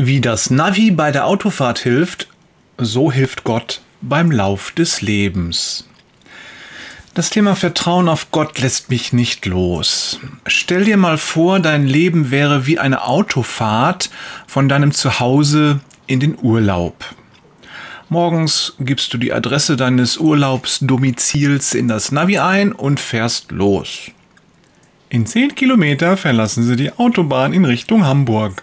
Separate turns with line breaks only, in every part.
Wie das Navi bei der Autofahrt hilft, so hilft Gott beim Lauf des Lebens. Das Thema Vertrauen auf Gott lässt mich nicht los. Stell dir mal vor, dein Leben wäre wie eine Autofahrt von deinem Zuhause in den Urlaub. Morgens gibst du die Adresse deines Urlaubsdomizils in das Navi ein und fährst los. In 10 Kilometer verlassen sie die Autobahn in Richtung Hamburg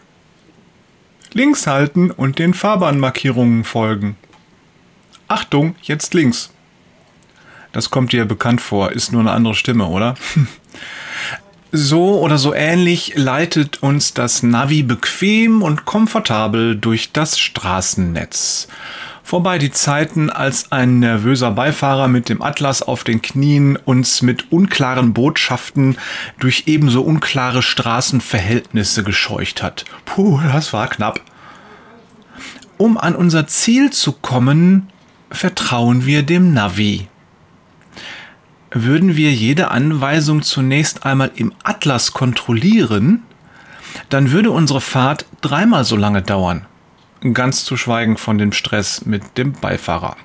links halten und den Fahrbahnmarkierungen folgen. Achtung, jetzt links. Das kommt dir bekannt vor, ist nur eine andere Stimme, oder? So oder so ähnlich leitet uns das Navi bequem und komfortabel durch das Straßennetz. Vorbei die Zeiten, als ein nervöser Beifahrer mit dem Atlas auf den Knien uns mit unklaren Botschaften durch ebenso unklare Straßenverhältnisse gescheucht hat. Puh, das war knapp. Um an unser Ziel zu kommen, vertrauen wir dem Navi. Würden wir jede Anweisung zunächst einmal im Atlas kontrollieren, dann würde unsere Fahrt dreimal so lange dauern. Ganz zu schweigen von dem Stress mit dem Beifahrer.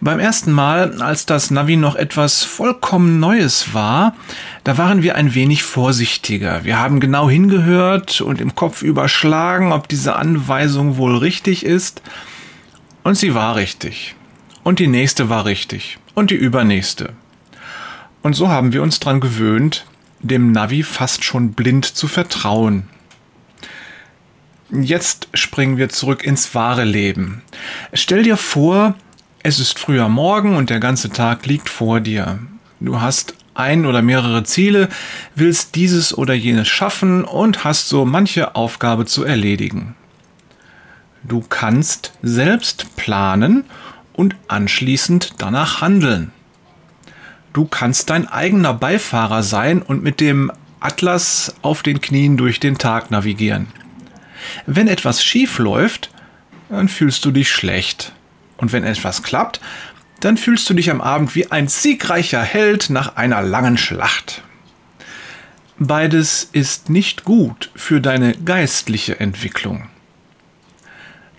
Beim ersten Mal, als das Navi noch etwas vollkommen Neues war, da waren wir ein wenig vorsichtiger. Wir haben genau hingehört und im Kopf überschlagen, ob diese Anweisung wohl richtig ist. Und sie war richtig. Und die nächste war richtig. Und die übernächste. Und so haben wir uns dran gewöhnt, dem Navi fast schon blind zu vertrauen. Jetzt springen wir zurück ins wahre Leben. Stell dir vor, es ist früher Morgen und der ganze Tag liegt vor dir. Du hast ein oder mehrere Ziele, willst dieses oder jenes schaffen und hast so manche Aufgabe zu erledigen. Du kannst selbst planen und anschließend danach handeln. Du kannst dein eigener Beifahrer sein und mit dem Atlas auf den Knien durch den Tag navigieren. Wenn etwas schief läuft, dann fühlst du dich schlecht. Und wenn etwas klappt, dann fühlst du dich am Abend wie ein siegreicher Held nach einer langen Schlacht. Beides ist nicht gut für deine geistliche Entwicklung.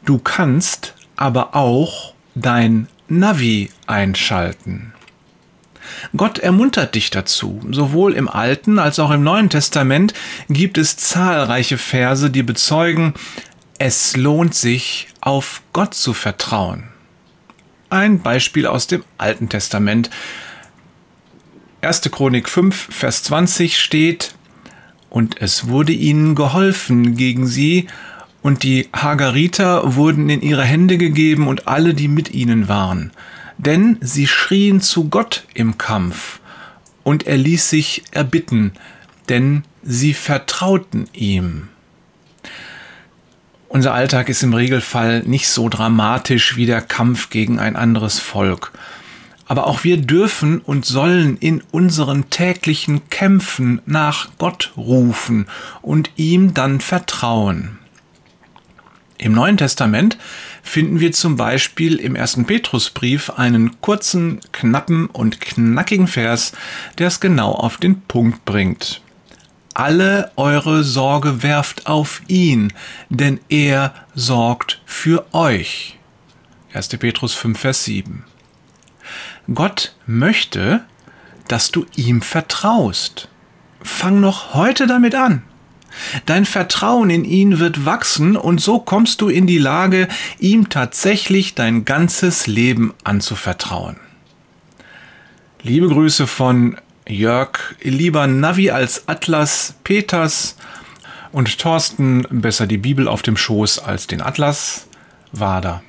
Du kannst aber auch dein Navi einschalten. Gott ermuntert dich dazu. Sowohl im Alten als auch im Neuen Testament gibt es zahlreiche Verse, die bezeugen, es lohnt sich, auf Gott zu vertrauen. Ein Beispiel aus dem Alten Testament. 1. Chronik 5, Vers 20 steht, und es wurde ihnen geholfen gegen sie, und die Hagariter wurden in ihre Hände gegeben und alle, die mit ihnen waren. Denn sie schrien zu Gott im Kampf, und er ließ sich erbitten, denn sie vertrauten ihm. Unser Alltag ist im Regelfall nicht so dramatisch wie der Kampf gegen ein anderes Volk. Aber auch wir dürfen und sollen in unseren täglichen Kämpfen nach Gott rufen und ihm dann vertrauen. Im Neuen Testament finden wir zum Beispiel im ersten Petrusbrief einen kurzen, knappen und knackigen Vers, der es genau auf den Punkt bringt alle eure Sorge werft auf ihn, denn er sorgt für euch. 1. Petrus 5, Vers 7. Gott möchte, dass du ihm vertraust. Fang noch heute damit an. Dein Vertrauen in ihn wird wachsen und so kommst du in die Lage, ihm tatsächlich dein ganzes Leben anzuvertrauen. Liebe Grüße von Jörg lieber Navi als Atlas, Peters und Thorsten besser die Bibel auf dem Schoß als den Atlas, Wader.